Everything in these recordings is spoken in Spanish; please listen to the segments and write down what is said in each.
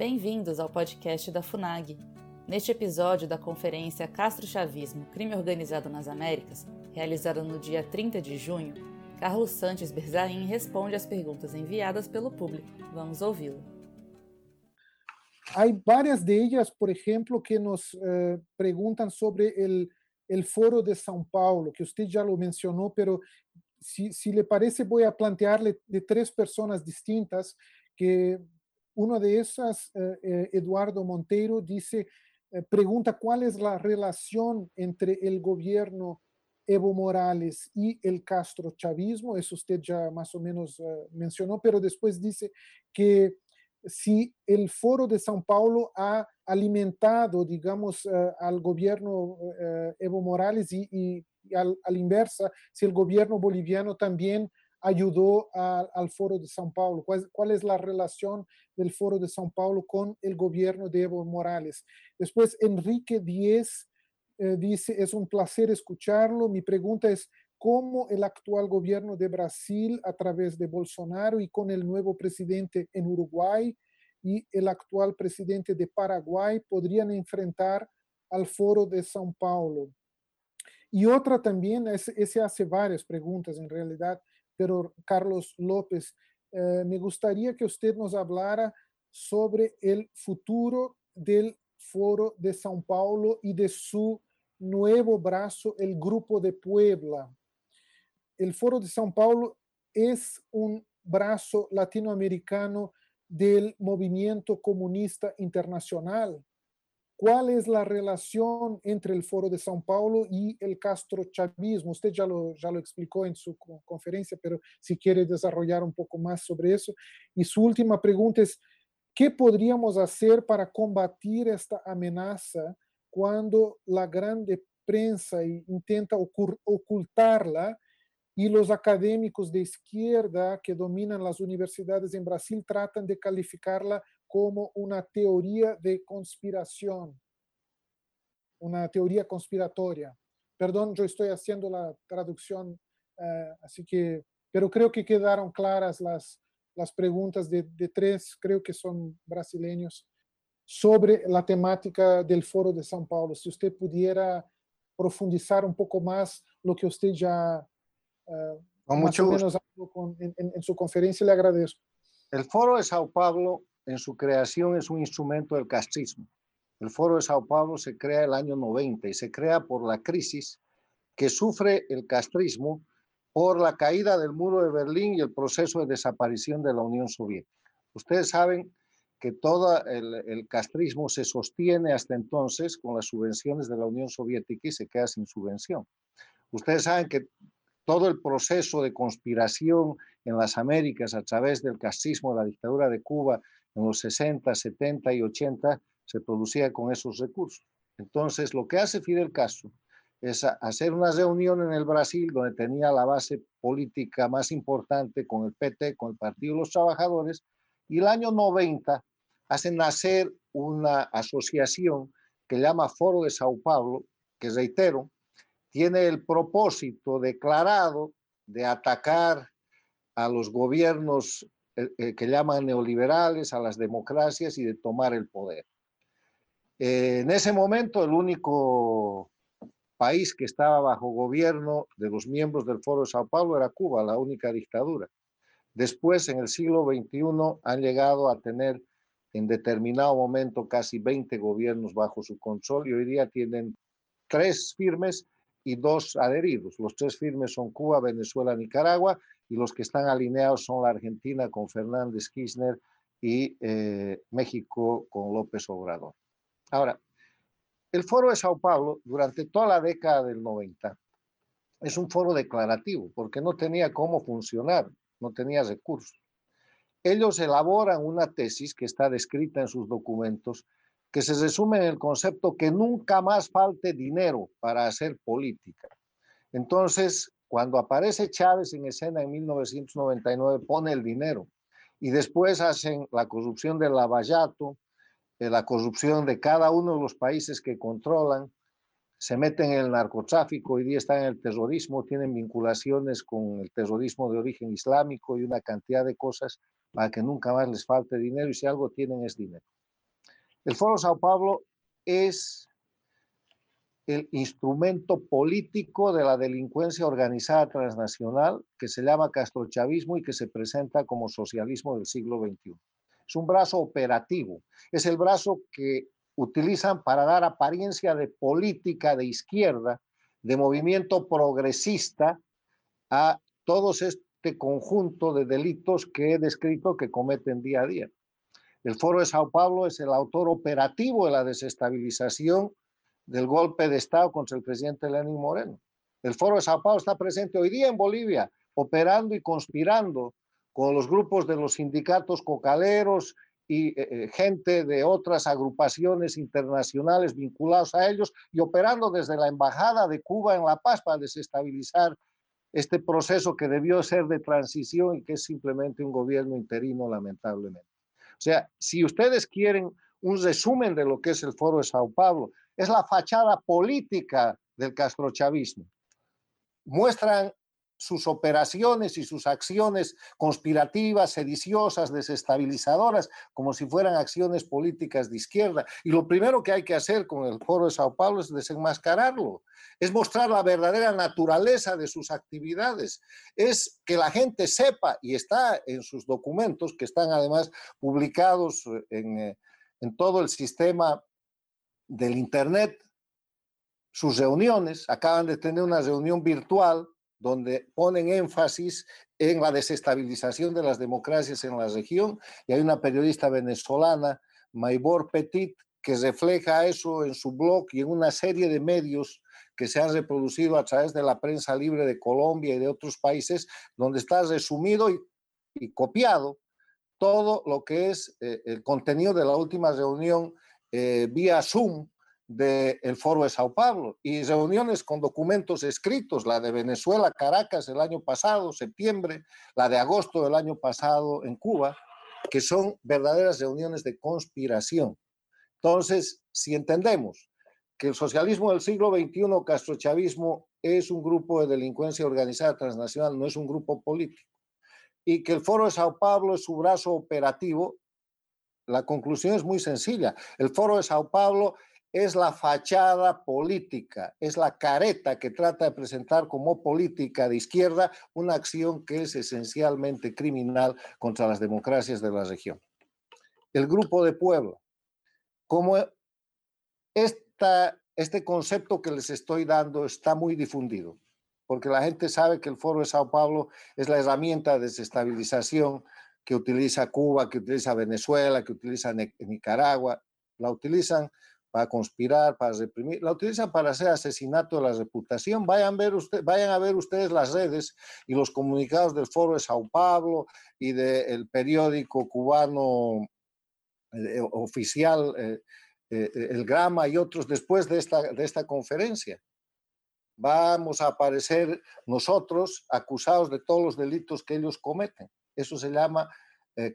Bem-vindos ao podcast da FUNAG. Neste episódio da conferência Castro Chavismo Crime Organizado nas Américas, realizada no dia 30 de junho, Carlos Santos Berzain responde às perguntas enviadas pelo público. Vamos ouvi-lo. Há várias delas, por exemplo, que nos uh, perguntam sobre o Foro de São Paulo, que você já mencionou, mas se, se lhe parece, vou plantear-lhe de três pessoas distintas que una de esas, eh, eh, Eduardo Monteiro, dice, eh, pregunta cuál es la relación entre el gobierno Evo Morales y el Castro chavismo, eso usted ya más o menos mencionó, pero después dice que si el foro de São Paulo ha alimentado, digamos, al gobierno Evo Morales y, al, inversa, si el gobierno boliviano también ayudó a, al Foro de São Paulo? ¿Cuál, ¿Cuál, es la relación del Foro de São Paulo con el gobierno de Evo Morales? Después, Enrique Díez eh, dice, es un placer escucharlo. Mi pregunta es, ¿cómo el actual gobierno de Brasil, a través de Bolsonaro y con el nuevo presidente en Uruguay y el actual presidente de Paraguay, podrían enfrentar al Foro de São Paulo? Y otra también, ese, ese hace varias preguntas en realidad, pero Carlos López, eh, me gustaría que usted nos hablara sobre el futuro del Foro de São Paulo y de su nuevo brazo, el Grupo de Puebla. El Foro de São Paulo es un brazo latinoamericano del movimiento comunista internacional. ¿Cuál es la relación entre el Foro de São Paulo y el Castro Chavismo? Usted ya lo, ya lo explicó en su conferencia, pero si quiere desarrollar un poco más sobre eso. Y su última pregunta es, ¿qué podríamos hacer para combatir esta amenaza cuando la grande prensa intenta ocultarla y los académicos de izquierda que dominan las universidades en Brasil tratan de calificarla como una teoría de conspiración, una teoría conspiratoria. Perdón, yo estoy haciendo la traducción, uh, así que, pero creo que quedaron claras las, las preguntas de, de, tres, creo que son brasileños, sobre la temática del Foro de São Paulo. Si usted pudiera profundizar un poco más lo que usted ya uh, Con mucho más o menos con, en, en su conferencia, le agradezco. El Foro de Sao Paulo en su creación es un instrumento del castrismo. El Foro de Sao Paulo se crea el año 90 y se crea por la crisis que sufre el castrismo por la caída del muro de Berlín y el proceso de desaparición de la Unión Soviética. Ustedes saben que todo el, el, castrismo se sostiene hasta entonces con las subvenciones de la Unión Soviética y se queda sin subvención. Ustedes saben que todo el proceso de conspiración en las Américas a través del castrismo, la dictadura de Cuba, en los 60, 70 y 80 se producía con esos recursos. Entonces, lo que hace Fidel Castro es hacer una reunión en el Brasil donde tenía la base política más importante con el PT, con el Partido de los Trabajadores, y el año 90 hace nacer una asociación que llama Foro de Sao Paulo, que reitero, tiene el propósito declarado de atacar a los gobiernos eh, eh, que llaman neoliberales, a las democracias y de tomar el poder. En ese momento, el único país que estaba bajo gobierno de los miembros del Foro de Sao Paulo era Cuba, la única dictadura. Después, en el siglo XXI, han llegado a tener en determinado momento casi 20 gobiernos bajo su control y hoy día tienen tres firmes y dos adheridos. Los tres firmes son Cuba, Venezuela, Nicaragua y los que están alineados son la Argentina con Fernández Kirchner y eh, México con López Obrador. Ahora, el foro de Sao Paulo durante toda la década del 90 es un foro declarativo porque no tenía cómo funcionar, no tenía recursos. Ellos elaboran una tesis que está descrita en sus documentos que se resume en el concepto que nunca más falte dinero para hacer política. Entonces, cuando aparece Chávez en escena en 1999, pone el dinero y después hacen la corrupción de Lavallato, eh, la corrupción de cada uno de los países que controlan, se meten en el narcotráfico, hoy día están en el terrorismo, tienen vinculaciones con el terrorismo de origen islámico y una cantidad de cosas para que nunca más les falte dinero y si algo tienen es dinero. El Foro Sao Paulo es el instrumento político de la delincuencia organizada transnacional que se llama castrochavismo y que se presenta como socialismo del siglo XXI. Es un brazo operativo, es el brazo que utilizan para dar apariencia de política de izquierda, de movimiento progresista a todos este conjunto de delitos que he descrito que cometen día a día. El Foro de Sao Paulo es el autor operativo de la desestabilización del golpe de Estado contra el presidente Lenín Moreno. El Foro de Sao Paulo está presente hoy día en Bolivia, operando y conspirando con los grupos de los sindicatos cocaleros y eh, eh, gente de otras agrupaciones internacionales vinculados a ellos y operando desde la Embajada de Cuba en La Paz para desestabilizar este proceso que debió ser de transición y que es simplemente un gobierno interino, lamentablemente. O sea, si ustedes quieren un resumen de lo que es el Foro de Sao Paulo, es la fachada política del castrochavismo. Muestran sus operaciones y sus acciones conspirativas, sediciosas, desestabilizadoras, como si fueran acciones políticas de izquierda. Y lo primero que hay que hacer con el foro de Sao Paulo es desenmascararlo, es mostrar la verdadera naturaleza de sus actividades, es que la gente sepa, y está en sus documentos, que están además publicados en, eh, en todo el sistema del Internet, sus reuniones, acaban de tener una reunión virtual donde ponen énfasis en la desestabilización de las democracias en la región y hay una periodista venezolana, Maybor Petit, que refleja eso en su blog y en una serie de medios que se han reproducido a través de la prensa libre de Colombia y de otros países, donde está resumido y, copiado todo lo que es eh, el contenido de la última reunión eh, vía Zoom del Foro de Sao Paulo y reuniones con documentos escritos, la de Venezuela, Caracas el año pasado, septiembre, la de agosto del año pasado en Cuba, que son verdaderas reuniones de conspiración. Entonces, si entendemos que el socialismo del siglo XXI, castrochavismo, es un grupo de delincuencia organizada transnacional, no es un grupo político, y que el Foro de Sao Paulo es su brazo operativo, la conclusión es muy sencilla. El Foro de Sao Paulo es la fachada política, es la careta que trata de presentar como política de izquierda una acción que es esencialmente criminal contra las democracias de la región. El Grupo de Puebla, como esta, este concepto que les estoy dando está muy difundido, porque la gente sabe que el Foro de Sao Paulo es la herramienta de desestabilización que utiliza Cuba, que utiliza Venezuela, que utiliza Nicaragua, la utilizan para conspirar, para reprimir, la utilizan para hacer asesinato de la reputación. Vayan, ver usted, vayan a ver ustedes las redes y los comunicados del Foro de Sao Paulo y del periódico cubano eh, oficial, eh, eh, El Grama y otros después de esta, de esta conferencia. Vamos a aparecer nosotros acusados de todos los delitos que ellos cometen. Eso se llama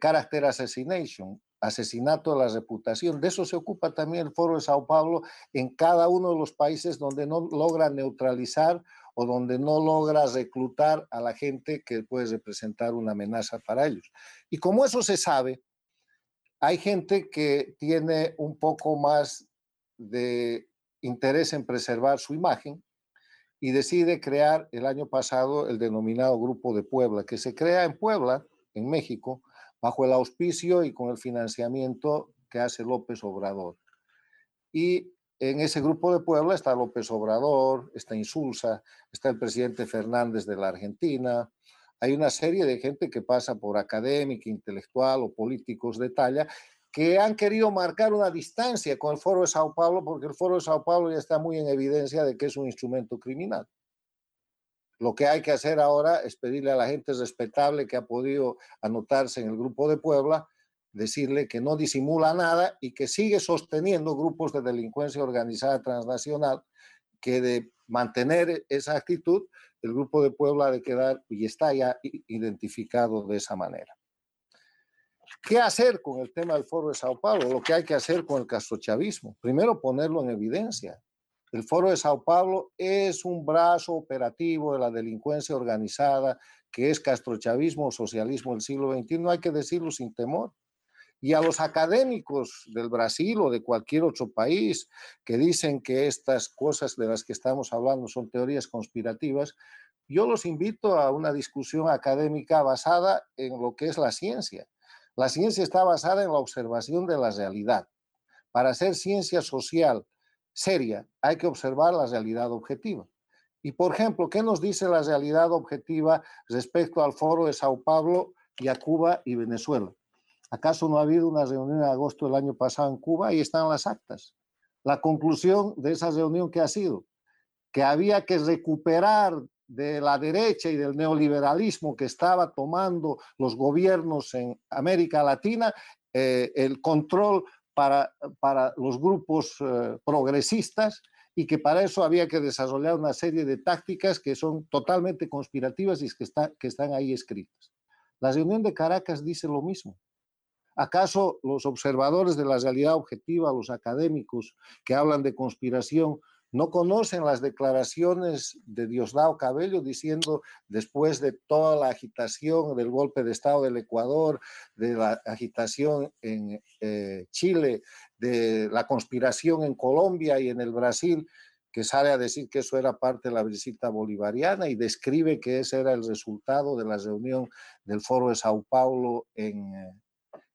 character assassination, asesinato de la reputación. De eso se ocupa también el Foro de Sao Paulo en cada uno de los países donde no logra neutralizar o donde no logra reclutar a la gente que puede representar una amenaza para ellos. Y como eso se sabe, hay gente que tiene un poco más de interés en preservar su imagen y decide crear el año pasado el denominado Grupo de Puebla, que se crea en Puebla, en México, bajo el auspicio y con el financiamiento que hace López Obrador. Y en ese grupo de Puebla está López Obrador, está Insulza, está el presidente Fernández de la Argentina, hay una serie de gente que pasa por académica, intelectual o políticos de talla que han querido marcar una distancia con el Foro de Sao Paulo porque el Foro de Sao Paulo ya está muy en evidencia de que es un instrumento criminal. Lo que hay que hacer ahora es pedirle a la gente respetable que ha podido anotarse en el grupo de Puebla, decirle que no disimula nada y que sigue sosteniendo grupos de delincuencia organizada transnacional, que de mantener esa actitud, el grupo de Puebla ha de quedar y está ya identificado de esa manera. ¿Qué hacer con el tema del Foro de Sao Paulo? Lo que hay que hacer con el castrochavismo. Primero, ponerlo en evidencia. El Foro de Sao Paulo es un brazo operativo de la delincuencia organizada que es castrochavismo o socialismo del siglo XXI, hay que decirlo sin temor. Y a los académicos del Brasil o de cualquier otro país que dicen que estas cosas de las que estamos hablando son teorías conspirativas, yo los invito a una discusión académica basada en lo que es la ciencia. La ciencia está basada en la observación de la realidad. Para hacer ciencia social seria hay que observar la realidad objetiva. Y, por ejemplo, ¿qué nos dice la realidad objetiva respecto al foro de Sao Paulo y a Cuba y Venezuela? ¿Acaso no ha habido una reunión en agosto del año pasado en Cuba? Ahí están las actas. La conclusión de esa reunión que ha sido que había que recuperar de la derecha y del neoliberalismo que estaba tomando los gobiernos en América Latina, eh, el control para, para los grupos eh, progresistas y que para eso había que desarrollar una serie de tácticas que son totalmente conspirativas y que, que están ahí escritas. La reunión de Caracas dice lo mismo. ¿Acaso los observadores de la realidad objetiva, los académicos que hablan de conspiración, no conocen las declaraciones de Diosdado Cabello diciendo, después de toda la agitación del golpe de Estado del Ecuador, de la agitación en eh, Chile, de la conspiración en Colombia y en el Brasil, que sale a decir que eso era parte de la visita bolivariana y describe que ese era el resultado de la reunión del Foro de Sao Paulo en, eh,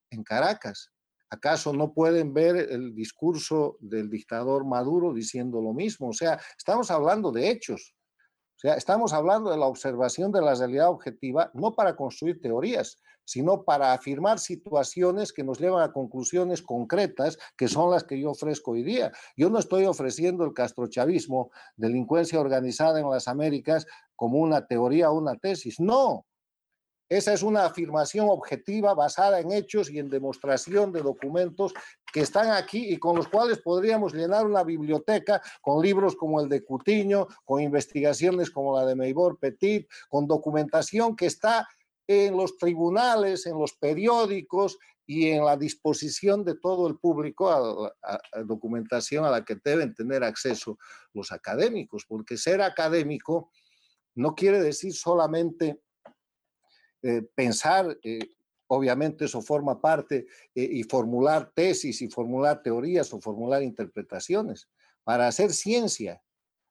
en Caracas. ¿Acaso no pueden ver el discurso del dictador Maduro diciendo lo mismo? O sea, estamos hablando de hechos. O sea, estamos hablando de la observación de la realidad objetiva, no para construir teorías, sino para afirmar situaciones que nos llevan a conclusiones concretas, que son las que yo ofrezco hoy día. Yo no estoy ofreciendo el castrochavismo, delincuencia organizada en las Américas, como una teoría o una tesis. No, esa es una afirmación objetiva basada en hechos y en demostración de documentos que están aquí y con los cuales podríamos llenar una biblioteca con libros como el de Cutiño, con investigaciones como la de Meibor Petit, con documentación que está en los tribunales, en los periódicos y en la disposición de todo el público a, a, documentación a la que deben tener acceso los académicos, porque ser académico no quiere decir solamente eh, pensar, eh, obviamente eso forma parte, eh, y formular tesis y formular teorías o formular interpretaciones. Para hacer ciencia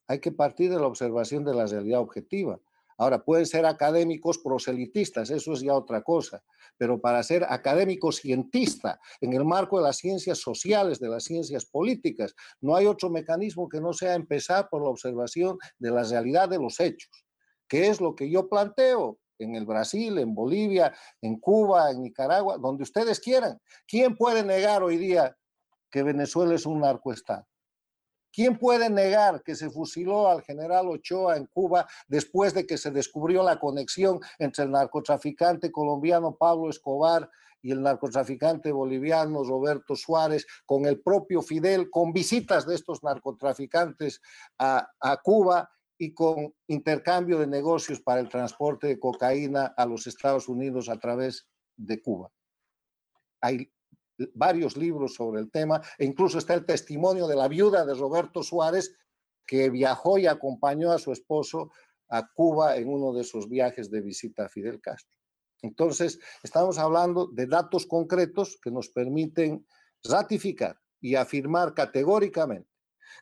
hay que partir de la observación de la realidad objetiva. Ahora, pueden ser académicos proselitistas, eso es ya otra cosa, pero para ser académico cientista en el marco de las ciencias sociales, de las ciencias políticas, no hay otro mecanismo que no sea empezar por la observación de la realidad de los hechos, que es lo que yo planteo en el Brasil, en Bolivia, en Cuba, en Nicaragua, donde ustedes quieran. ¿Quién puede negar hoy día que Venezuela es un narcoestado? ¿Quién puede negar que se fusiló al general Ochoa en Cuba después de que se descubrió la conexión entre el narcotraficante colombiano Pablo Escobar y el narcotraficante boliviano Roberto Suárez, con el propio Fidel, con visitas de estos narcotraficantes a, a Cuba y con intercambio de negocios para el transporte de cocaína a los Estados Unidos a través de Cuba. Hay varios libros sobre el tema e incluso está el testimonio de la viuda de Roberto Suárez que viajó y acompañó a su esposo a Cuba en uno de sus viajes de visita a Fidel Castro. Entonces, estamos hablando de datos concretos que nos permiten ratificar y afirmar categóricamente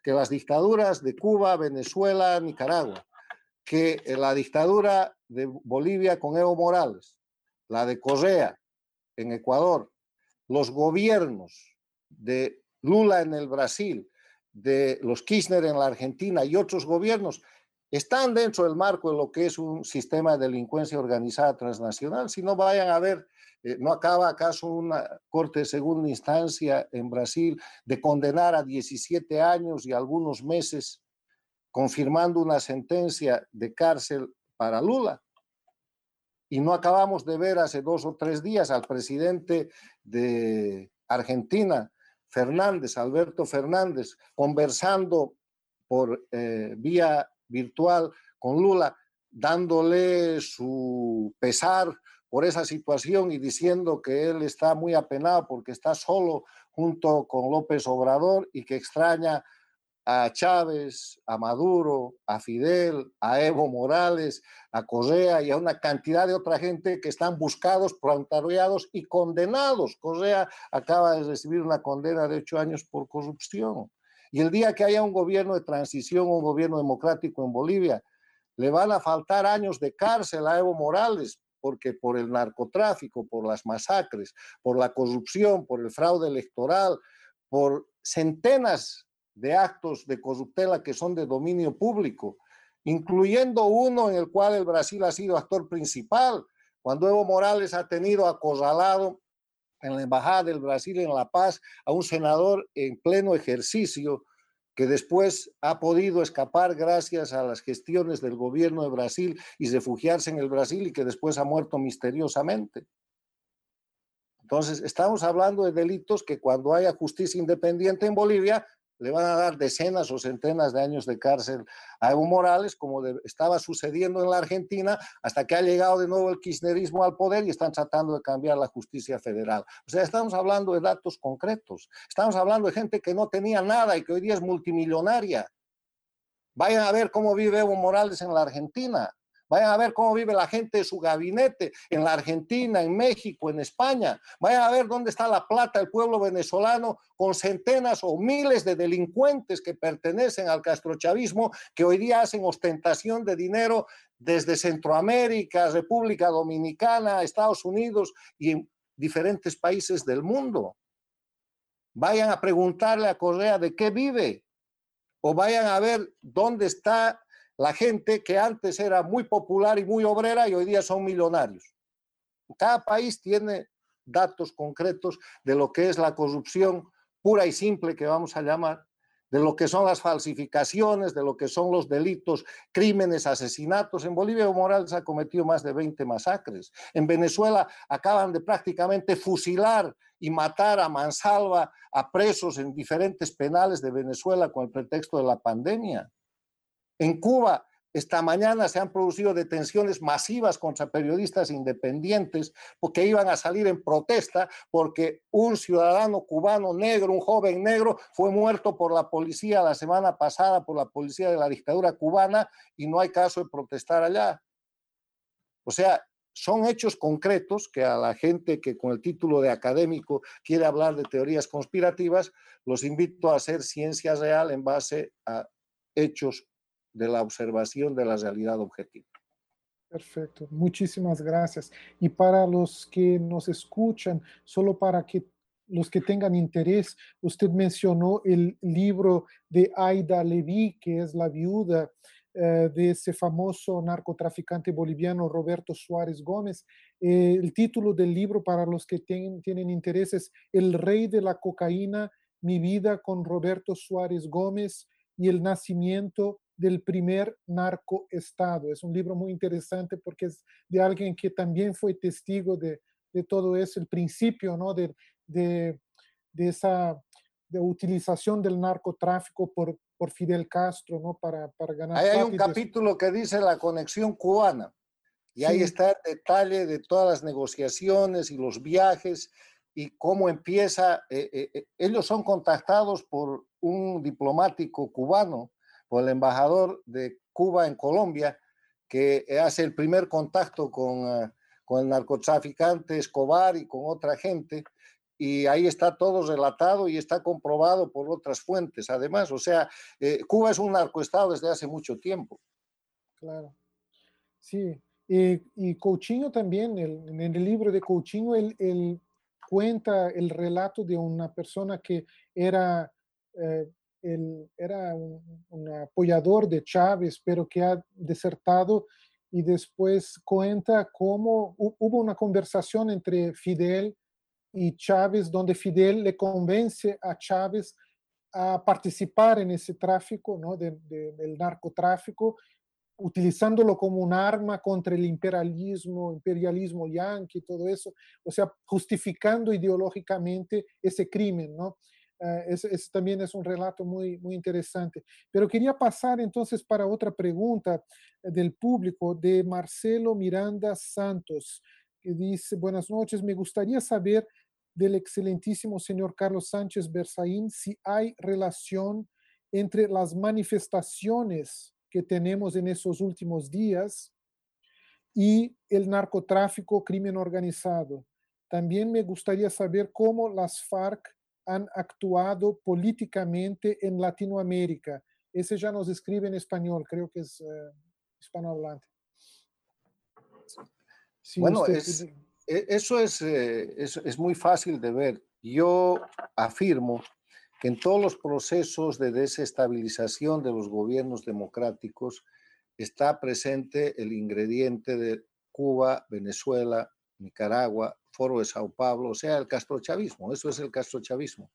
que las dictaduras de Cuba, Venezuela, Nicaragua, que la dictadura de Bolivia con Evo Morales, la de Correa en Ecuador, los gobiernos de Lula en el Brasil, de los Kirchner en la Argentina y otros gobiernos están dentro del marco de lo que es un sistema de delincuencia organizada transnacional. Si no vayan a ver eh, ¿No acaba acaso una corte de segunda instancia en Brasil de condenar a 17 años y algunos meses, confirmando una sentencia de cárcel para Lula? Y no acabamos de ver hace dos o tres días al presidente de Argentina, Fernández, Alberto Fernández, conversando por eh, vía virtual con Lula, dándole su pesar por esa situación y diciendo que él está muy apenado porque está solo junto con López Obrador y que extraña a Chávez, a Maduro, a Fidel, a Evo Morales, a Correa y a una cantidad de otra gente que están buscados, plantaroyados y condenados. Correa acaba de recibir una condena de ocho años por corrupción. Y el día que haya un gobierno de transición, un gobierno democrático en Bolivia, le van a faltar años de cárcel a Evo Morales, porque por el narcotráfico, por las masacres, por la corrupción, por el fraude electoral, por centenas de actos de corruptela que son de dominio público, incluyendo uno en el cual el Brasil ha sido actor principal, cuando Evo Morales ha tenido acorralado en la Embajada del Brasil en La Paz a un senador en pleno ejercicio que después ha podido escapar gracias a las gestiones del gobierno de Brasil y refugiarse en el Brasil y que después ha muerto misteriosamente. Entonces, estamos hablando de delitos que cuando haya justicia independiente en Bolivia le van a dar decenas o centenas de años de cárcel a Evo Morales, como estaba sucediendo en la Argentina, hasta que ha llegado de nuevo el kirchnerismo al poder y están tratando de cambiar la justicia federal. O sea, estamos hablando de datos concretos, estamos hablando de gente que no tenía nada y que hoy día es multimillonaria. Vayan a ver cómo vive Evo Morales en la Argentina. Vayan a ver cómo vive la gente de su gabinete en la Argentina, en México, en España. Vayan a ver dónde está la plata del pueblo venezolano con centenas o miles de delincuentes que pertenecen al castrochavismo, que hoy día hacen ostentación de dinero desde Centroamérica, República Dominicana, Estados Unidos y en diferentes países del mundo. Vayan a preguntarle a Correa de qué vive o vayan a ver dónde está la gente que antes era muy popular y muy obrera y hoy día son millonarios. Cada país tiene datos concretos de lo que es la corrupción pura y simple que vamos a llamar, de lo que son las falsificaciones, de lo que son los delitos, crímenes, asesinatos. En Bolivia Evo Morales ha cometido más de 20 masacres. En Venezuela acaban de prácticamente fusilar y matar a mansalva a presos en diferentes penales de Venezuela con el pretexto de la pandemia. En Cuba, esta mañana se han producido detenciones masivas contra periodistas independientes porque iban a salir en protesta porque un ciudadano cubano negro, un joven negro, fue muerto por la policía la semana pasada, por la policía de la dictadura cubana y no hay caso de protestar allá. O sea, son hechos concretos que a la gente que con el título de académico quiere hablar de teorías conspirativas, los invito a hacer ciencia real en base a hechos de la observación de la realidad objetiva. Perfecto, muchísimas gracias. Y para los que nos escuchan, solo para que los que tengan interés, usted mencionó el libro de Aida Levy, que es la viuda eh, de ese famoso narcotraficante boliviano Roberto Suárez Gómez. Eh, el título del libro, para los que tienen interés, es El rey de la cocaína, mi vida con Roberto Suárez Gómez y el nacimiento del primer narcoestado. Es un libro muy interesante porque es de alguien que también fue testigo de, de todo eso, el principio ¿no? de, de, de esa de utilización del narcotráfico por, por Fidel Castro ¿no? para, para ganar. Ahí hay un capítulo que dice la conexión cubana. Y ahí está el detalle de todas las negociaciones y los viajes y cómo empieza. Eh, eh, eh, ellos son contactados por un diplomático cubano por el embajador de Cuba en Colombia, que hace el primer contacto con, eh, con el narcotraficante Escobar y con otra gente, y ahí está todo relatado y está comprobado por otras fuentes, además. O sea, eh, Cuba es un narcoestado desde hace mucho tiempo. Claro. Sí. Y, y Coutinho también, el, en el libro de Coutinho, él, él, cuenta el relato de una persona que era eh, él era un, apoyador de Chávez, pero que ha desertado y después cuenta cómo hubo una conversación entre Fidel y Chávez, donde Fidel le convence a Chávez a participar en ese tráfico, ¿no? del narcotráfico, utilizándolo como un arma contra el imperialismo, imperialismo yanqui, todo eso, o sea, justificando ideológicamente ese crimen, ¿no? Esse, esse, também é um relato muito, muito interessante. Pero queria passar então para outra pergunta eh, do público de Marcelo Miranda Santos, que diz: Buenas noches, me gustaría saber del excelentíssimo senhor Carlos Sánchez Berzaín si hay relación entre las manifestaciones que tenemos en esos últimos días y el narcotráfico, crimen organizado. También me gustaría saber cómo las FARC han actuado políticamente en Latinoamérica. Ese ya nos escribe en español, creo que es uh, hispanohablante. Sí, bueno, es, e, eso es, eh, es, es muy fácil de ver. Yo afirmo que en todos los procesos de desestabilización de los gobiernos democráticos está presente el ingrediente de Cuba, Venezuela, Nicaragua, Foro de Sao Paulo, o sea, el castrochavismo. Eso es el castrochavismo.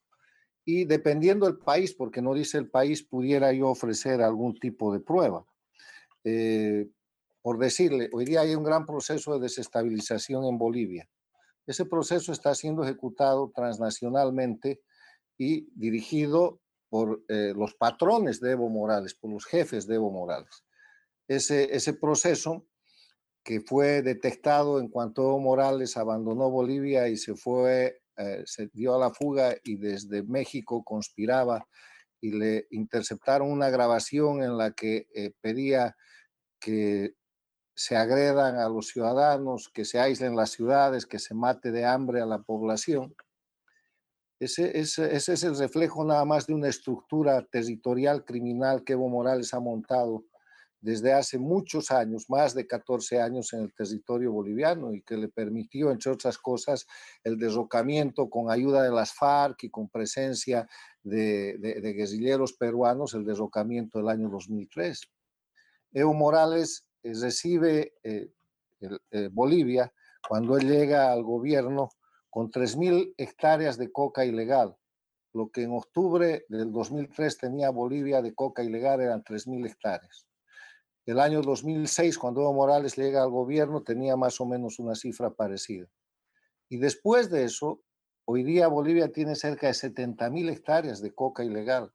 Y dependiendo del país, porque no dice el país, pudiera yo ofrecer algún tipo de prueba. Eh, por decirle, hoy día hay un gran proceso de desestabilización en Bolivia. Ese proceso está siendo ejecutado transnacionalmente y dirigido por eh, los patrones de Evo Morales, por los jefes de Evo Morales. Ese, ese proceso que fue detectado en cuanto Morales abandonó Bolivia y se fue, eh, se dio a la fuga y desde México conspiraba y le interceptaron una grabación en la que eh, pedía que se agredan a los ciudadanos, que se aíslen las ciudades, que se mate de hambre a la población. Ese, ese, ese, es el reflejo nada más de una estructura territorial criminal que Evo Morales ha montado desde hace muchos años, más de 14 años en el territorio boliviano y que le permitió, entre otras cosas, el derrocamiento con ayuda de las FARC y con presencia de, de, de guerrilleros peruanos, el derrocamiento del año 2003. Evo Morales eh, recibe eh, el, eh, Bolivia cuando él llega al gobierno con 3.000 hectáreas de coca ilegal. Lo que en octubre del 2003 tenía Bolivia de coca ilegal eran 3.000 hectáreas. El año 2006, cuando Evo Morales llega al gobierno, tenía más o menos una cifra parecida. Y después de eso, hoy día Bolivia tiene cerca de 70.000 hectáreas de coca ilegal.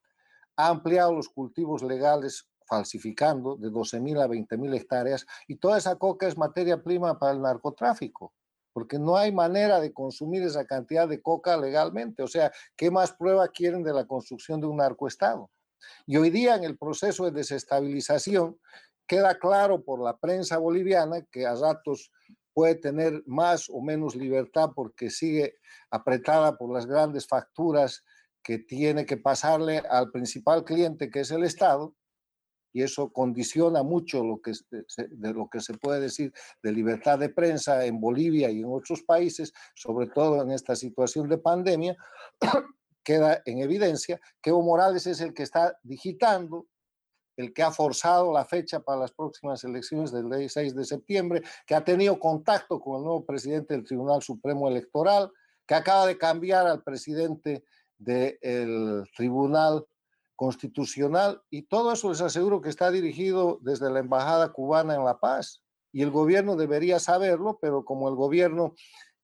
Ha ampliado los cultivos legales falsificando de 12.000 a 20.000 hectáreas y toda esa coca es materia prima para el narcotráfico porque no hay manera de consumir esa cantidad de coca legalmente. O sea, ¿qué más prueba quieren de la construcción de un narcoestado? Y hoy día en el proceso de desestabilización queda claro por la prensa boliviana que a ratos puede tener más o menos libertad porque sigue apretada por las grandes facturas que tiene que pasarle al principal cliente que es el Estado, y eso condiciona mucho lo que, de lo que se puede decir de libertad de prensa en Bolivia y en otros países, sobre todo en esta situación de pandemia, queda en evidencia que Evo Morales es el que está digitando, el que ha forzado la fecha para las próximas elecciones del 6 de septiembre, que ha tenido contacto con el nuevo presidente del Tribunal Supremo Electoral, que acaba de cambiar al presidente del Tribunal constitucional y todo eso les aseguro que está dirigido desde la Embajada cubana en La Paz y el gobierno debería saberlo, pero como el gobierno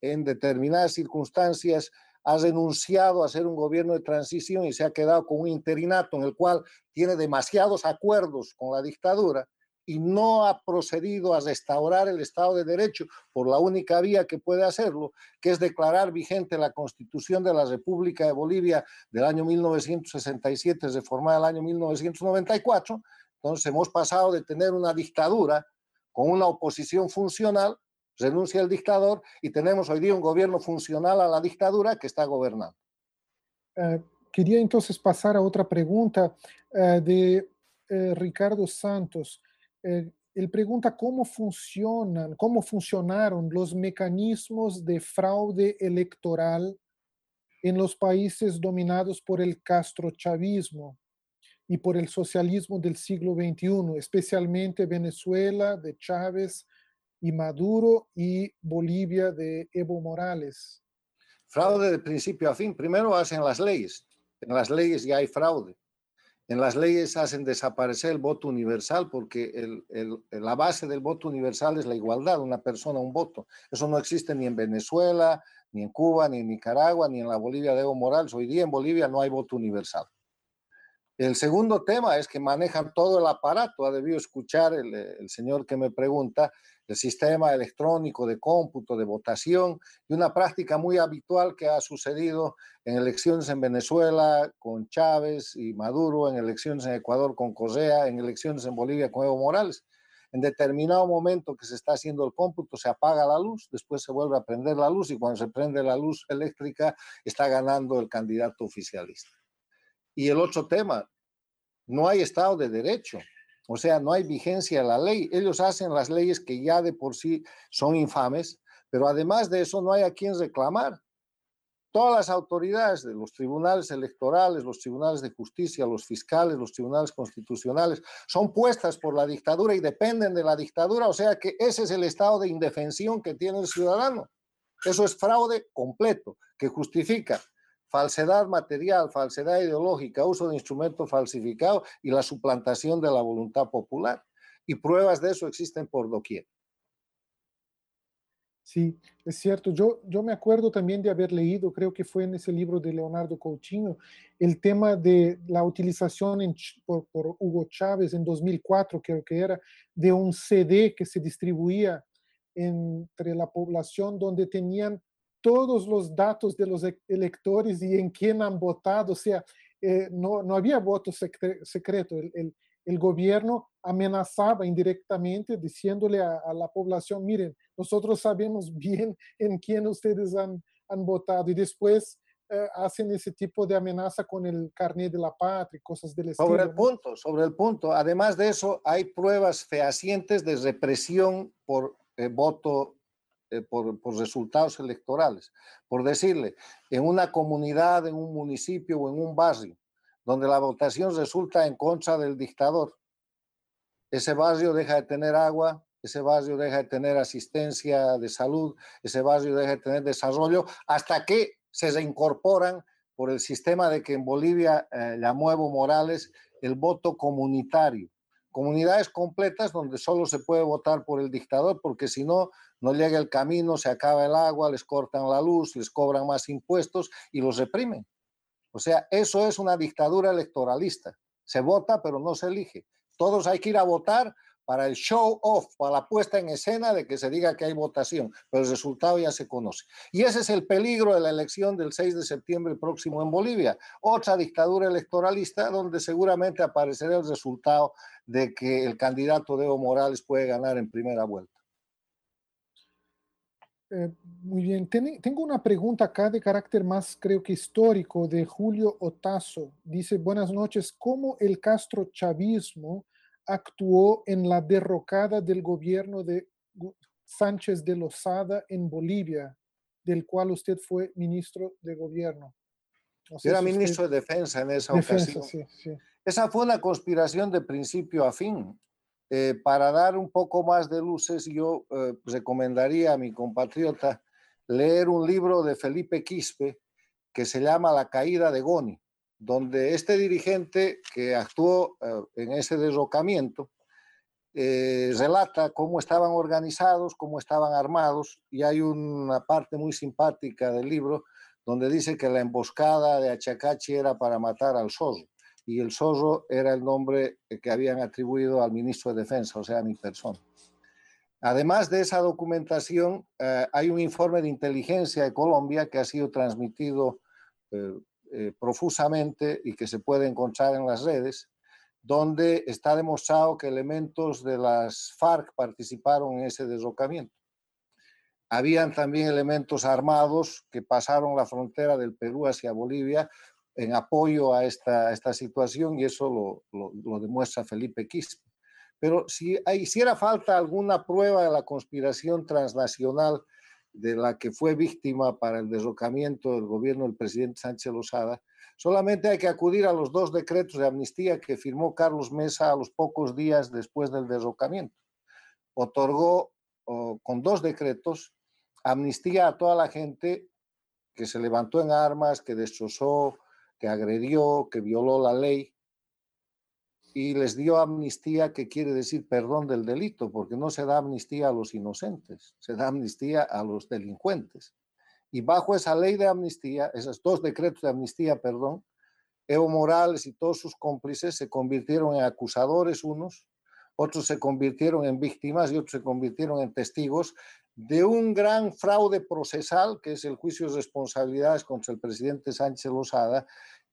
en determinadas circunstancias ha renunciado a ser un gobierno de transición y se ha quedado con un interinato en el cual tiene demasiados acuerdos con la dictadura, y no ha procedido a restaurar el Estado de Derecho por la única vía que puede hacerlo, que es declarar vigente la Constitución de la República de Bolivia del año 1967, reformada el año 1994. Entonces hemos pasado de tener una dictadura con una oposición funcional, renuncia el dictador, y tenemos hoy día un gobierno funcional a la dictadura que está gobernando. Uh, quería entonces pasar a otra pregunta uh, de uh, Ricardo Santos. Eh, él pregunta cómo funcionan, cómo funcionaron los mecanismos de fraude electoral en los países dominados por el castrochavismo y por el socialismo del siglo XXI, especialmente Venezuela de Chávez y Maduro y Bolivia de Evo Morales. Fraude de principio a fin. Primero hacen las leyes. En las leyes ya hay fraude en las leyes hacen desaparecer el voto universal porque la base del voto universal es la igualdad, una persona, un voto. Eso no existe ni en Venezuela, ni en Cuba, ni en Nicaragua, ni en la Bolivia de Evo Morales. Hoy día en Bolivia no hay voto universal. El segundo tema es que manejan todo el aparato. Ha debido escuchar el, señor que me pregunta el sistema electrónico de cómputo, de votación y una práctica muy habitual que ha sucedido en elecciones en Venezuela con Chávez y Maduro, en elecciones en Ecuador con Correa, en elecciones en Bolivia con Evo Morales. En determinado momento que se está haciendo el cómputo se apaga la luz, después se vuelve a prender la luz y cuando se prende la luz eléctrica está ganando el candidato oficialista. Y el otro tema, no hay Estado de Derecho. O sea, no hay vigencia de la ley. Ellos hacen las leyes que ya de por sí son infames, pero además de eso no hay a quien reclamar. Todas las autoridades de los tribunales electorales, los tribunales de justicia, los fiscales, los tribunales constitucionales, son puestas por la dictadura y dependen de la dictadura. O sea que ese es el estado de indefensión que tiene el ciudadano. Eso es fraude completo, que justifica falsedad material, falsedad ideológica, uso de instrumentos falsificados y la suplantación de la voluntad popular. Y pruebas de eso existen por doquier. Sí, es cierto. Yo, yo me acuerdo también de haber leído, creo que fue en ese libro de Leonardo Coutinho, el tema de la utilización por, por, Hugo Chávez en 2004, creo que era, de un CD que se distribuía entre la población donde tenían todos los datos de los electores y en quién han votado, o sea, eh, no, no, había voto secreto, el, el, el, gobierno amenazaba indirectamente diciéndole a, a, la población, miren, nosotros sabemos bien en quién ustedes han, han votado y después eh, hacen ese tipo de amenaza con el carnet de la patria y cosas del estilo. Sobre el punto, sobre el punto. Además de eso, hay pruebas fehacientes de represión por eh, voto eh, por, resultados electorales. Por decirle, en una comunidad, en un municipio o en un barrio, donde la votación resulta en contra del dictador, ese barrio deja de tener agua, ese barrio deja de tener asistencia de salud, ese barrio deja de tener desarrollo, hasta que se reincorporan por el sistema de que en Bolivia eh, llamó Evo Morales el voto comunitario comunidades completas donde solo se puede votar por el dictador, porque si no, no llega el camino, se acaba el agua, les cortan la luz, les cobran más impuestos y los reprimen. O sea, eso es una dictadura electoralista. Se vota, pero no se elige. Todos hay que ir a votar para el show off, para la puesta en escena de que se diga que hay votación, pero el resultado ya se conoce. Y ese es el peligro de la elección del 6 de septiembre próximo en Bolivia, otra dictadura electoralista donde seguramente aparecerá el resultado de que el candidato Evo Morales puede ganar en primera vuelta. Eh, muy bien, Ten, tengo una pregunta acá de carácter más, creo que histórico, de Julio Otazo. Dice, buenas noches, ¿cómo el Castro chavismo actuó en la derrocada del gobierno de Sánchez de Lozada en Bolivia, del cual usted fue ministro de gobierno? No sé Era si ministro usted... de Defensa en esa defensa, ocasión. Sí, sí. Esa fue una conspiración de principio a fin. Eh, para dar un poco más de luces, yo eh, recomendaría a mi compatriota leer un libro de Felipe Quispe que se llama La caída de Goni donde este dirigente que actuó eh, en ese derrocamiento eh, relata cómo estaban organizados, cómo estaban armados, y hay una parte muy simpática del libro donde dice que la emboscada de Achacachi era para matar al zorro, y el zorro era el nombre que habían atribuido al ministro de Defensa, o sea, a mi persona. Además de esa documentación, eh, hay un informe de inteligencia de Colombia que ha sido transmitido eh, eh, profusamente y que se puede encontrar en las redes, donde está demostrado que elementos de las FARC participaron en ese derrocamiento. Habían también elementos armados que pasaron la frontera del Perú hacia Bolivia en apoyo a esta, esta situación y eso lo, lo, demuestra Felipe Quispe. Pero si hiciera falta alguna prueba de la conspiración transnacional de la que fue víctima para el derrocamiento del gobierno del presidente Sánchez Lozada, solamente hay que acudir a los dos decretos de amnistía que firmó Carlos Mesa a los pocos días después del derrocamiento. Otorgó con dos decretos amnistía a toda la gente que se levantó en armas, que destrozó, que agredió, que violó la ley, y les dio amnistía, que quiere decir perdón del delito, porque no se da amnistía a los inocentes, se da amnistía a los delincuentes. Y bajo esa ley de amnistía, esos dos decretos de amnistía, perdón, Evo Morales y todos sus cómplices se convirtieron en acusadores unos, otros se convirtieron en víctimas y otros se convirtieron en testigos de un gran fraude procesal, que es el juicio de responsabilidades contra el presidente Sánchez Lozada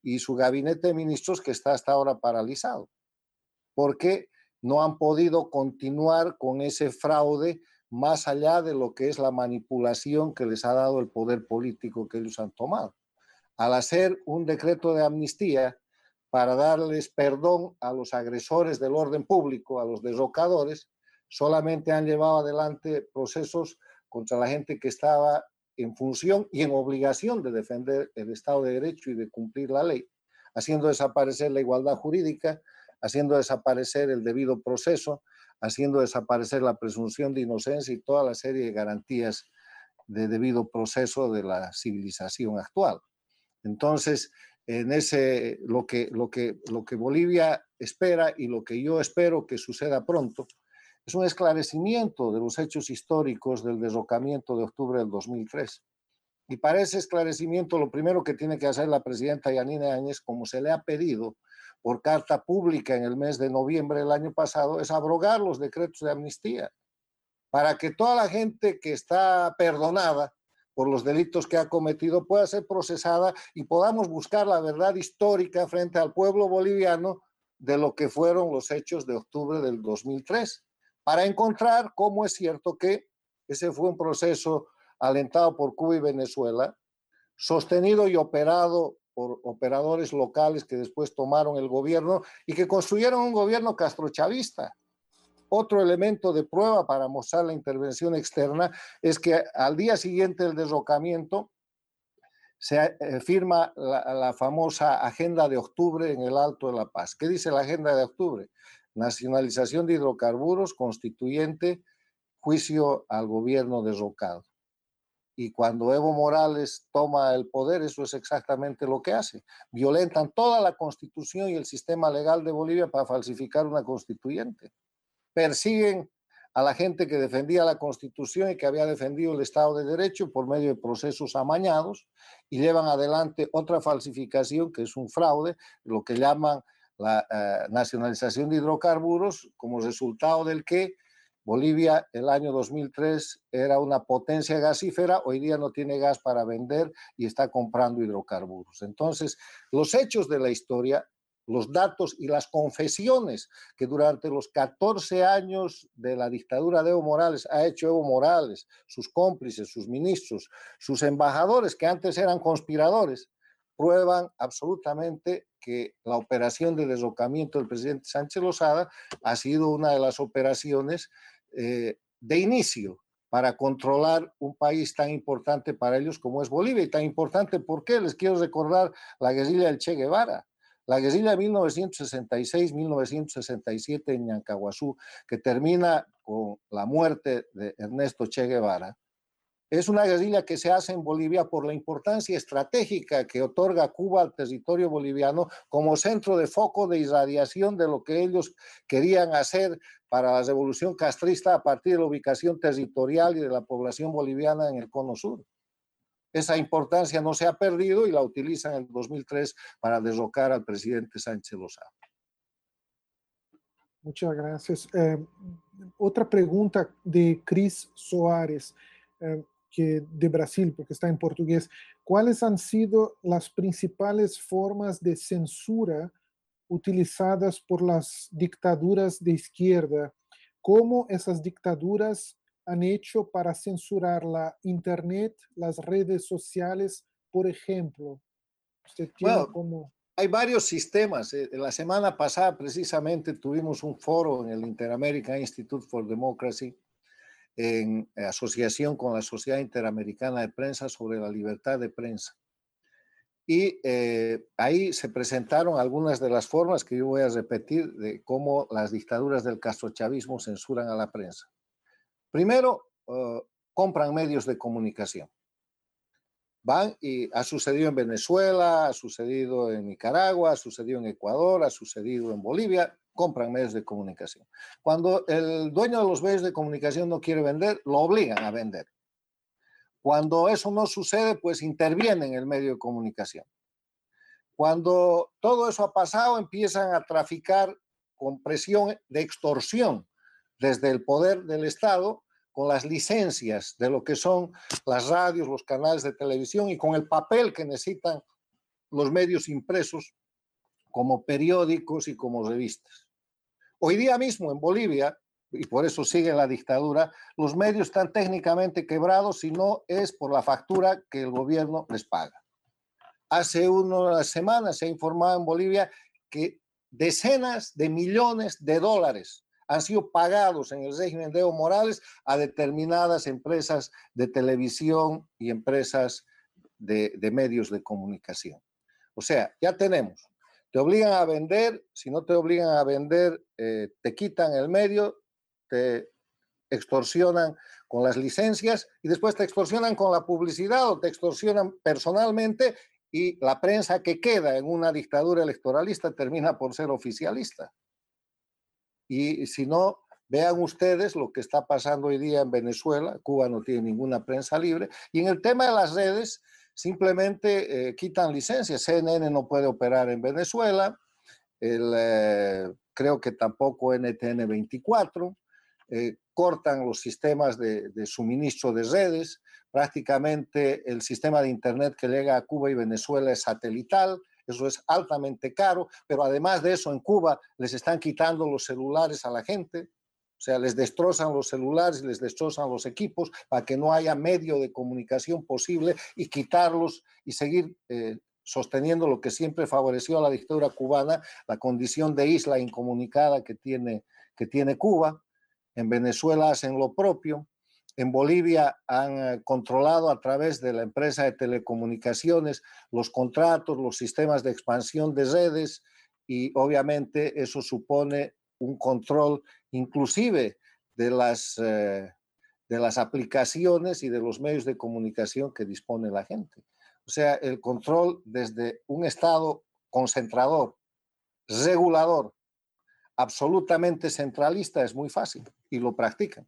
y su gabinete de ministros que está hasta ahora paralizado, porque no han podido continuar con ese fraude más allá de lo que es la manipulación que les ha dado el poder político que ellos han tomado. Al hacer un decreto de amnistía para darles perdón a los agresores del orden público, a los derrocadores, solamente han llevado adelante procesos contra la gente que estaba en función y en obligación de defender el Estado de Derecho y de cumplir la ley, haciendo desaparecer la igualdad jurídica, haciendo desaparecer el debido proceso, haciendo desaparecer la presunción de inocencia y toda la serie de garantías de debido proceso de la civilización actual. Entonces, en ese, lo que, lo que, lo que Bolivia espera y lo que yo espero que suceda pronto es un esclarecimiento de los hechos históricos del derrocamiento de octubre del 2003. Y para ese esclarecimiento, lo primero que tiene que hacer la presidenta Yanina Áñez, como se le ha pedido por carta pública en el mes de noviembre del año pasado, es abrogar los decretos de amnistía para que toda la gente que está perdonada por los delitos que ha cometido pueda ser procesada y podamos buscar la verdad histórica frente al pueblo boliviano de lo que fueron los hechos de octubre del 2003, para encontrar cómo es cierto que ese fue un proceso alentado por Cuba y Venezuela, sostenido y operado por operadores locales que después tomaron el gobierno y que construyeron un gobierno castrochavista. Otro elemento de prueba para mostrar la intervención externa es que al día siguiente del derrocamiento se eh, firma la, la, famosa Agenda de Octubre en el Alto de la Paz. ¿Qué dice la Agenda de Octubre? Nacionalización de hidrocarburos, constituyente, juicio al gobierno derrocado. Y cuando Evo Morales toma el poder, eso es exactamente lo que hace. Violentan toda la constitución y el sistema legal de Bolivia para falsificar una constituyente. Persiguen a la gente que defendía la constitución y que había defendido el Estado de Derecho por medio de procesos amañados y llevan adelante otra falsificación que es un fraude, lo que llaman la eh, nacionalización de hidrocarburos, como resultado del que Bolivia el año 2003 era una potencia gasífera, hoy día no tiene gas para vender y está comprando hidrocarburos. Entonces, los hechos de la historia, los datos y las confesiones que durante los 14 años de la dictadura de Evo Morales ha hecho Evo Morales, sus cómplices, sus ministros, sus embajadores que antes eran conspiradores, prueban absolutamente que la operación de derrocamiento del presidente Sánchez Lozada ha sido una de las operaciones eh, de inicio para controlar un país tan importante para ellos como es Bolivia. Y tan importante, ¿por qué? Les quiero recordar la guerrilla del Che Guevara. La guerrilla de 1966-1967 en Ñancahuazú, que termina con la muerte de Ernesto Che Guevara, es una guerrilla que se hace en Bolivia por la importancia estratégica que otorga Cuba al territorio boliviano como centro de foco de irradiación de lo que ellos querían hacer para la revolución castrista a partir de la ubicación territorial y de la población boliviana en el cono sur. Esa importancia no se ha perdido y la utilizan en 2003 para derrocar al presidente Sánchez Lozada. Muchas gracias. Eh, otra pregunta de Cris Soares. Que de Brasil, porque está en portugués, ¿cuáles han sido las principales formas de censura utilizadas por las dictaduras de izquierda? ¿Cómo esas dictaduras han hecho para censurar la Internet, las redes sociales, por ejemplo? ¿Usted tiene como... Hay varios sistemas. Eh, la semana pasada precisamente tuvimos un foro en el Inter-American Institute for Democracy en asociación con la Sociedad Interamericana de Prensa sobre la libertad de prensa. Y eh, ahí se presentaron algunas de las formas que yo voy a repetir de cómo las dictaduras del castrochavismo censuran a la prensa. Primero, uh, compran medios de comunicación. Van y ha sucedido en Venezuela, ha sucedido en Nicaragua, ha sucedido en Ecuador, ha sucedido en Bolivia, compran medios de comunicación. Cuando el dueño de los medios de comunicación no quiere vender, lo obligan a vender. Cuando eso no sucede, pues interviene en el medio de comunicación. Cuando todo eso ha pasado, empiezan a traficar con presión de extorsión desde el poder del Estado con las licencias de lo que son las radios, los canales de televisión y con el papel que necesitan los medios impresos como periódicos y como revistas. Hoy día mismo en Bolivia, y por eso sigue la dictadura, los medios están técnicamente quebrados si no es por la factura que el gobierno les paga. Hace unas semanas se ha informado en Bolivia que decenas de millones de dólares han sido pagados en el régimen de Evo Morales a determinadas empresas de televisión y empresas de, medios de comunicación. O sea, ya tenemos, te obligan a vender, si no te obligan a vender, eh, te quitan el medio, te extorsionan con las licencias y después te extorsionan con la publicidad o te extorsionan personalmente y la prensa que queda en una dictadura electoralista termina por ser oficialista. Y si no, vean ustedes lo que está pasando hoy día en Venezuela. Cuba no tiene ninguna prensa libre. Y en el tema de las redes, simplemente eh, quitan licencias. CNN no puede operar en Venezuela. Eh, creo que tampoco NTN 24. Eh, cortan los sistemas de, suministro de redes. Prácticamente el sistema de Internet que llega a Cuba y Venezuela es satelital eso es altamente caro, pero además de eso en Cuba les están quitando los celulares a la gente, o sea, les destrozan los celulares, les destrozan los equipos para que no haya medio de comunicación posible y quitarlos y seguir eh, sosteniendo lo que siempre favoreció a la dictadura cubana, la condición de isla incomunicada que tiene, que tiene Cuba. En Venezuela hacen lo propio. En Bolivia han eh, controlado a través de la empresa de telecomunicaciones los contratos, los sistemas de expansión de redes y obviamente eso supone un control inclusive de las, eh, de las aplicaciones y de los medios de comunicación que dispone la gente. O sea, el control desde un Estado concentrador, regulador, absolutamente centralista es muy fácil y lo practican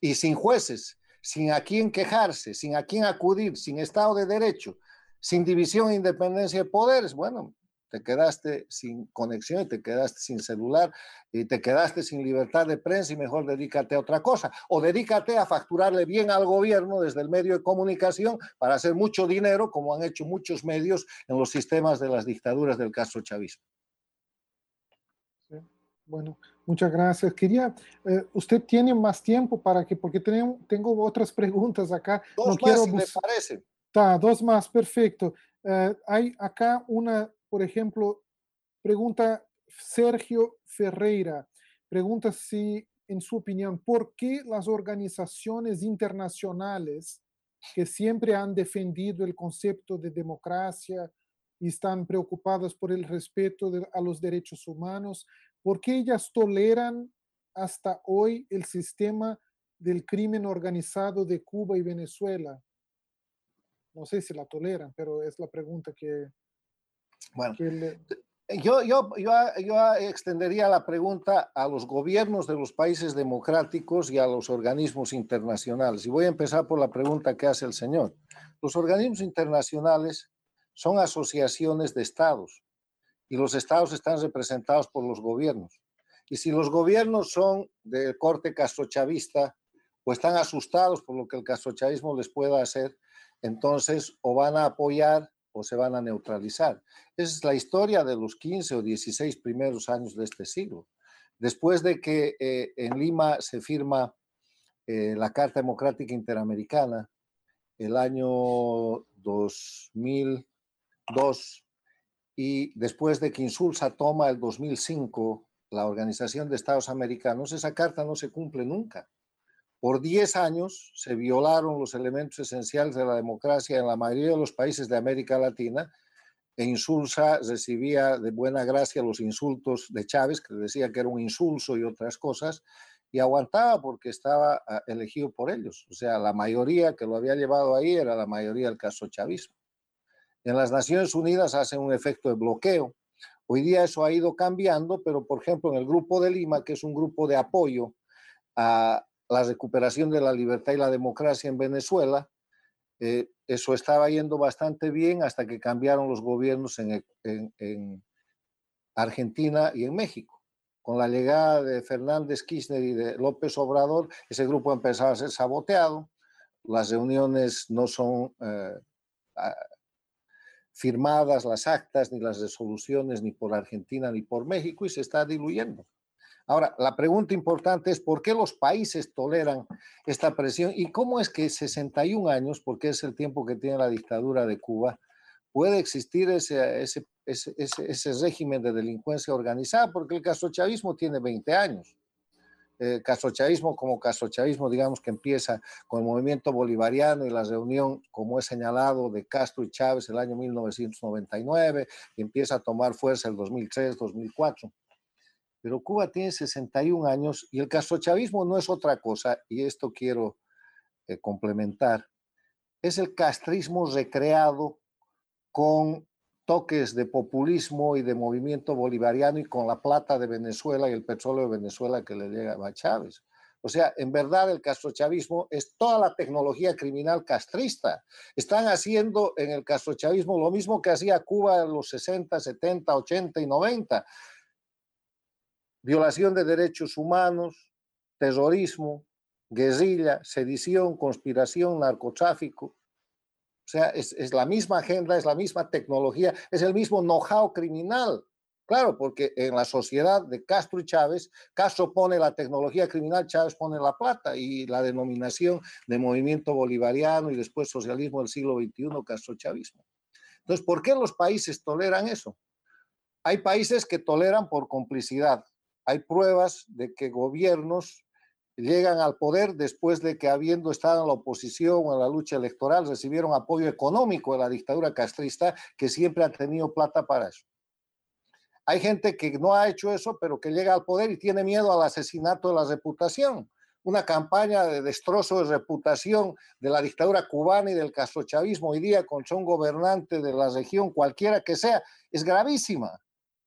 y sin jueces, sin a quién quejarse, sin a quién acudir, sin Estado de Derecho, sin división e independencia de poderes, bueno, te quedaste sin conexión y te quedaste sin celular y te quedaste sin libertad de prensa y mejor dedícate a otra cosa. O dedícate a facturarle bien al gobierno desde el medio de comunicación para hacer mucho dinero, como han hecho muchos medios en los sistemas de las dictaduras del Castro chavismo. Bueno, muchas gracias. Quería, eh, usted tiene más tiempo para que, porque tengo, tengo otras preguntas acá. Dos no quiero si me parece. Está, dos más, perfecto. Eh, hay acá una, por ejemplo, pregunta Sergio Ferreira. Pregunta si, en su opinión, ¿por qué las organizaciones internacionales que siempre han defendido el concepto de democracia y están preocupadas por el respeto a los derechos humanos, ¿Por qué ellas toleran hasta hoy el sistema del crimen organizado de Cuba y Venezuela? No sé si la toleran, pero es la pregunta que... Bueno, yo, yo, yo, yo extendería la pregunta a los gobiernos de los países democráticos y a los organismos internacionales. Y voy a empezar por la pregunta que hace el señor. Los organismos internacionales son asociaciones de estados y los estados están representados por los gobiernos. Y si los gobiernos son del corte castrochavista o están asustados por lo que el castrochavismo les pueda hacer, entonces o van a apoyar o se van a neutralizar. Esa es la historia de los 15 o 16 primeros años de este siglo. Después de que eh, en Lima se firma eh, la Carta Democrática Interamericana, el año 2002, y después de que Insulsa toma el 2005 la Organización de Estados Americanos, esa carta no se cumple nunca. Por 10 años se violaron los elementos esenciales de la democracia en la mayoría de los países de América Latina e Insulsa recibía de buena gracia los insultos de Chávez, que decía que era un insulso y otras cosas, y aguantaba porque estaba ah, elegido por ellos. O sea, la mayoría que lo había llevado ahí era la mayoría del caso chavismo. En las Naciones Unidas hacen un efecto de bloqueo. Hoy día eso ha ido cambiando, pero por ejemplo en el Grupo de Lima, que es un grupo de apoyo a la recuperación de la libertad y la democracia en Venezuela, eh, eso estaba yendo bastante bien hasta que cambiaron los gobiernos en, en, Argentina y en México. Con la llegada de Fernández Kirchner y de López Obrador, ese grupo empezaba a ser saboteado, las reuniones no son eh, firmadas, las actas ni las resoluciones ni por Argentina ni por México y se está diluyendo. Ahora, la pregunta importante es por qué los países toleran esta presión y cómo es que 61 años, porque es el tiempo que tiene la dictadura de Cuba, puede existir ese, ese, ese, ese régimen de delincuencia organizada, porque el castrochavismo tiene 20 años. El castrochavismo como castrochavismo, digamos que empieza con el movimiento bolivariano y la reunión, como he señalado, de Castro y Chávez el año 1999, y empieza a tomar fuerza el 2003, 2004 pero Cuba tiene 61 años y el castrochavismo no es otra cosa, y esto quiero eh, complementar, es el castrismo recreado con toques de populismo y de movimiento bolivariano y con la plata de Venezuela y el petróleo de Venezuela que le llega a Chávez. O sea, en verdad el castrochavismo es toda la tecnología criminal castrista. Están haciendo en el castrochavismo lo mismo que hacía Cuba en los 60, 70, 80 y 90 violación de derechos humanos, terrorismo, guerrilla, sedición, conspiración, narcotráfico. O sea, es, la misma agenda, es la misma tecnología, es el mismo know-how criminal. Claro, porque en la sociedad de Castro y Chávez, Castro pone la tecnología criminal, Chávez pone la plata y la denominación de movimiento bolivariano y después socialismo del siglo XXI, Castro-Chavismo. Entonces, ¿por qué los países toleran eso? Hay países que toleran por complicidad, hay pruebas de que gobiernos llegan al poder después de que habiendo estado en la oposición o en la lucha electoral recibieron apoyo económico de la dictadura castrista que siempre ha tenido plata para eso. Hay gente que no ha hecho eso, pero que llega al poder y tiene miedo al asesinato de la reputación. Una campaña de destrozo de reputación de la dictadura cubana y del castrochavismo hoy día contra un gobernante de la región, cualquiera que sea, es gravísima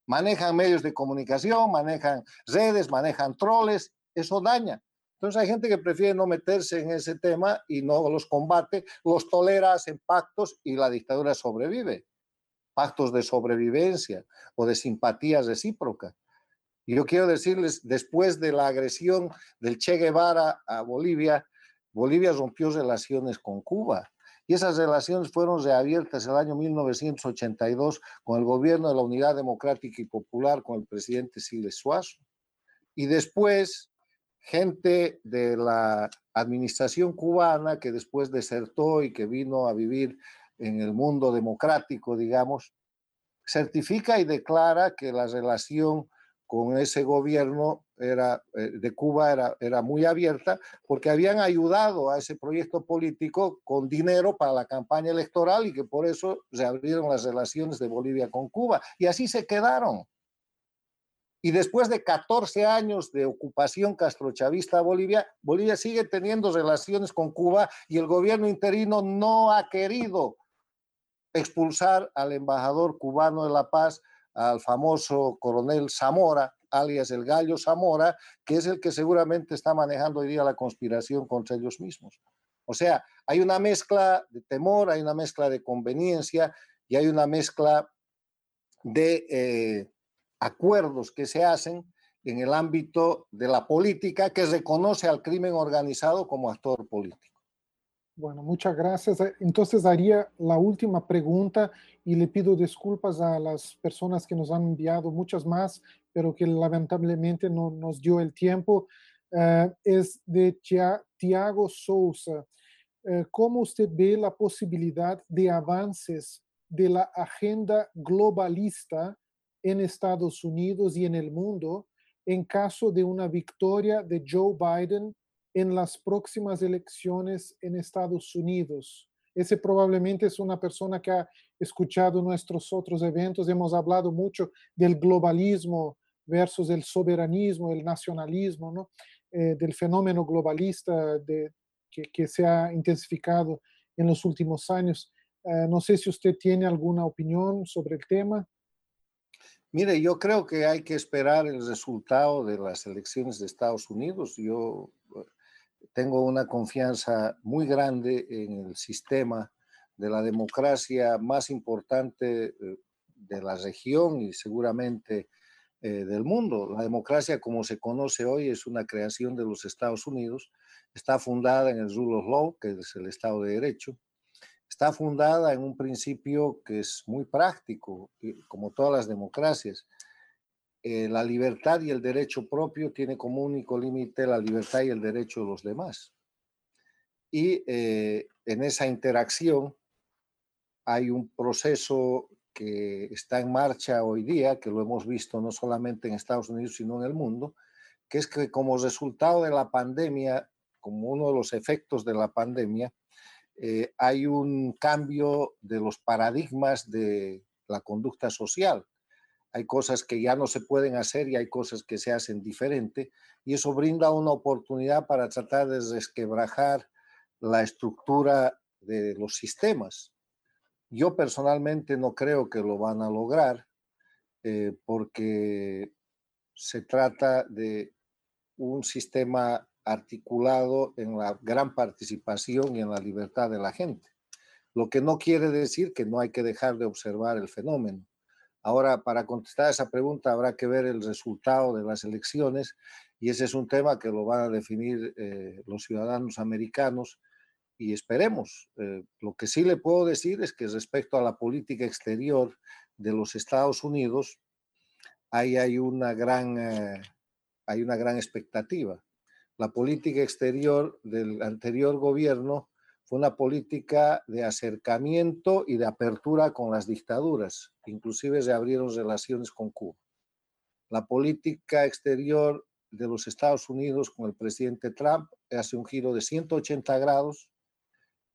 manejan medios de comunicación, manejan redes, manejan troles, eso daña. Entonces hay gente que prefiere no meterse en ese tema y no los combate, los tolera, hacen pactos y la dictadura sobrevive. Pactos de sobrevivencia o de simpatías recíprocas. Y yo quiero decirles, después de la agresión del Che Guevara a Bolivia, Bolivia rompió relaciones con Cuba y esas relaciones fueron reabiertas el año 1982 con el gobierno de la Unidad Democrática y Popular, con el presidente Siles Suazo. Y después, gente de la administración cubana que después desertó y que vino a vivir en el mundo democrático, digamos, certifica y declara que la relación con ese gobierno era, eh, de Cuba era, era muy abierta porque habían ayudado a ese proyecto político con dinero para la campaña electoral y que por eso se abrieron las relaciones de Bolivia con Cuba. Y así se quedaron. Y después de 14 años de ocupación castrochavista a Bolivia, Bolivia sigue teniendo relaciones con Cuba y el gobierno interino no ha querido expulsar al embajador cubano de La Paz al famoso coronel Zamora, alias el Gallo Zamora, que es el que seguramente está manejando hoy día la conspiración contra ellos mismos. O sea, hay una mezcla de temor, hay una mezcla de conveniencia y hay una mezcla de eh, acuerdos que se hacen en el ámbito de la política que reconoce al crimen organizado como actor político. Bueno, muchas gracias. Eh, entonces haría la última pregunta y le pido disculpas a las personas que nos han enviado muchas más, pero que lamentablemente no nos dio el tiempo. Eh, es de Tiago Sousa. Eh, ¿Cómo usted ve la posibilidad de avances de la agenda globalista en Estados Unidos y en el mundo en caso de una victoria de Joe Biden en las próximas elecciones en Estados Unidos. Ese probablemente es una persona que ha escuchado nuestros otros eventos. Hemos hablado mucho del globalismo versus el soberanismo, el nacionalismo, ¿no? Eh, del fenómeno globalista de, que, se ha intensificado en los últimos años. Eh, no sé si usted tiene alguna opinión sobre el tema. Mire, yo creo que hay que esperar el resultado de las elecciones de Estados Unidos. Yo tengo una confianza muy grande en el sistema de la democracia más importante eh, de la región y seguramente eh, del mundo. La democracia como se conoce hoy es una creación de los Estados Unidos, está fundada en el rule of law, que es el Estado de Derecho, está fundada en un principio que es muy práctico, como todas las democracias. Eh, la libertad y el derecho propio tiene como único límite la libertad y el derecho de los demás. Y en esa interacción hay un proceso que está en marcha hoy día, que lo hemos visto no solamente en Estados Unidos, sino en el mundo, que es que como resultado de la pandemia, como uno de los efectos de la pandemia, eh, hay un cambio de los paradigmas de la conducta social. Hay cosas que ya no se pueden hacer y hay cosas que se hacen diferente y eso brinda una oportunidad para tratar de resquebrajar la estructura de los sistemas. Yo personalmente no creo que lo van a lograr eh, porque se trata de un sistema articulado en la gran participación y en la libertad de la gente. Lo que no quiere decir que no hay que dejar de observar el fenómeno. Ahora, para contestar esa pregunta, habrá que ver el resultado de las elecciones y ese es un tema que lo van a definir eh, los ciudadanos americanos y esperemos. Eh, lo que sí le puedo decir es que respecto a la política exterior de los Estados Unidos, ahí hay una gran, eh, hay una gran expectativa. La política exterior del anterior gobierno fue una política de acercamiento y de apertura con las dictaduras, inclusive se abrieron relaciones con Cuba. La política exterior de los Estados Unidos con el presidente Trump hace un giro de 180 grados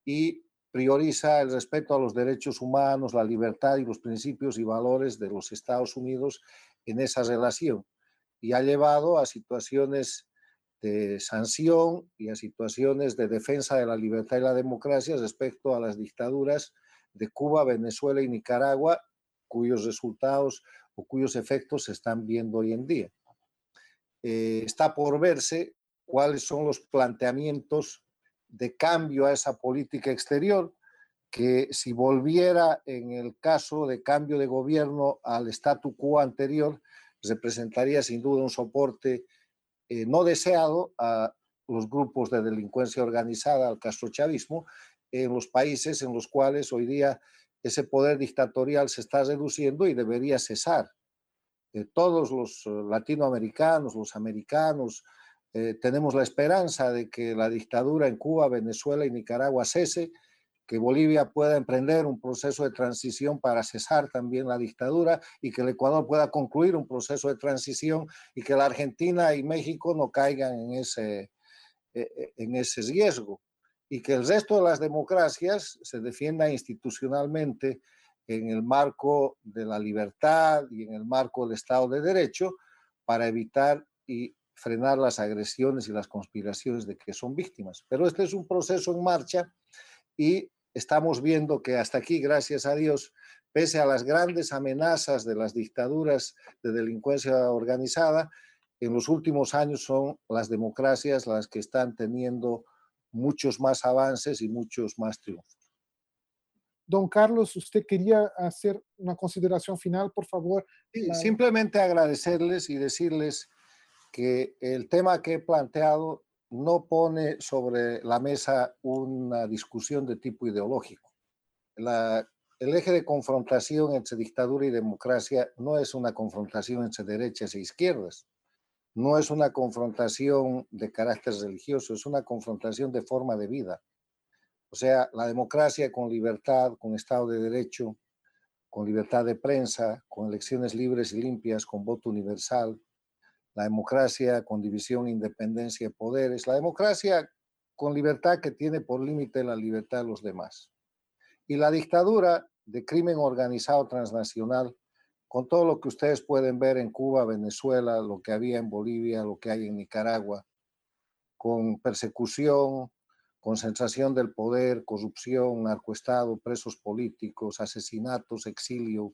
y prioriza el respeto a los derechos humanos, la libertad y los principios y valores de los Estados Unidos en esa relación y ha llevado a situaciones de sanción y a situaciones de defensa de la libertad y la democracia respecto a las dictaduras de Cuba, Venezuela y Nicaragua, cuyos resultados o cuyos efectos se están viendo hoy en día. Eh, está por verse cuáles son los planteamientos de cambio a esa política exterior, que si volviera en el caso de cambio de gobierno al statu quo anterior, representaría sin duda un soporte eh, no deseado a los grupos de delincuencia organizada, al castrochavismo, en los países en los cuales hoy día ese poder dictatorial se está reduciendo y debería cesar. Todos los eh, latinoamericanos, los americanos, eh, tenemos la esperanza de que la dictadura en Cuba, Venezuela y Nicaragua cese, que Bolivia pueda emprender un proceso de transición para cesar también la dictadura y que el Ecuador pueda concluir un proceso de transición y que la Argentina y México no caigan en ese, e, e, en ese riesgo y que el resto de las democracias se defienda institucionalmente en el marco de la libertad y en el marco del Estado de Derecho para evitar y frenar las agresiones y las conspiraciones de que son víctimas. Pero este es un proceso en marcha y estamos viendo que hasta aquí, gracias a Dios, pese a las grandes amenazas de las dictaduras de delincuencia organizada, en los últimos años son las democracias las que están teniendo muchos más avances y muchos más triunfos. Don Carlos, usted quería hacer una consideración final, por favor. Simplemente agradecerles y decirles que el tema que he planteado no pone sobre la mesa una discusión de tipo ideológico. el eje de confrontación entre dictadura y democracia no es una confrontación entre derechas e izquierdas, no es una confrontación de carácter religioso, es una confrontación de forma de vida. O sea, la democracia con libertad, con Estado de Derecho, con libertad de prensa, con elecciones libres y limpias, con voto universal, la democracia con división, independencia de poderes, la democracia con libertad que tiene por límite la libertad de los demás. Y la dictadura de crimen organizado transnacional, con todo lo que ustedes pueden ver en Cuba, Venezuela, lo que había en Bolivia, lo que hay en Nicaragua, con persecución, concentración del poder, corrupción, narcoestado, presos políticos, asesinatos, exilio,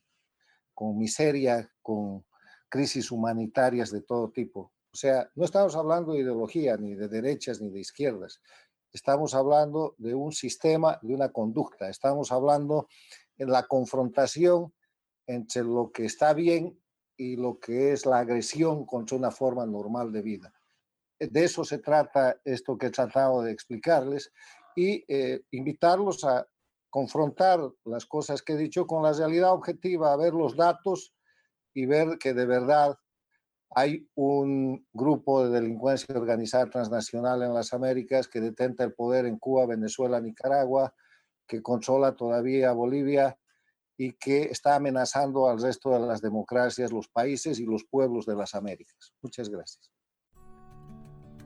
con miseria, con crisis humanitarias de todo tipo. O sea, no estamos hablando de ideología, ni de derechas, ni de izquierdas. Estamos hablando de un sistema, de una conducta. Estamos hablando en la confrontación entre lo que está bien y lo que es la agresión contra una forma normal de vida. De eso se trata esto que he tratado de explicarles y eh, invitarlos a confrontar las cosas que he dicho con la realidad objetiva, a ver los datos y ver que de verdad hay un grupo de delincuencia organizada transnacional en las Américas que detenta el poder en Cuba, Venezuela, Nicaragua, que controla todavía Bolivia y que está amenazando al resto de las democracias, los países y los pueblos de las Américas. Muchas gracias.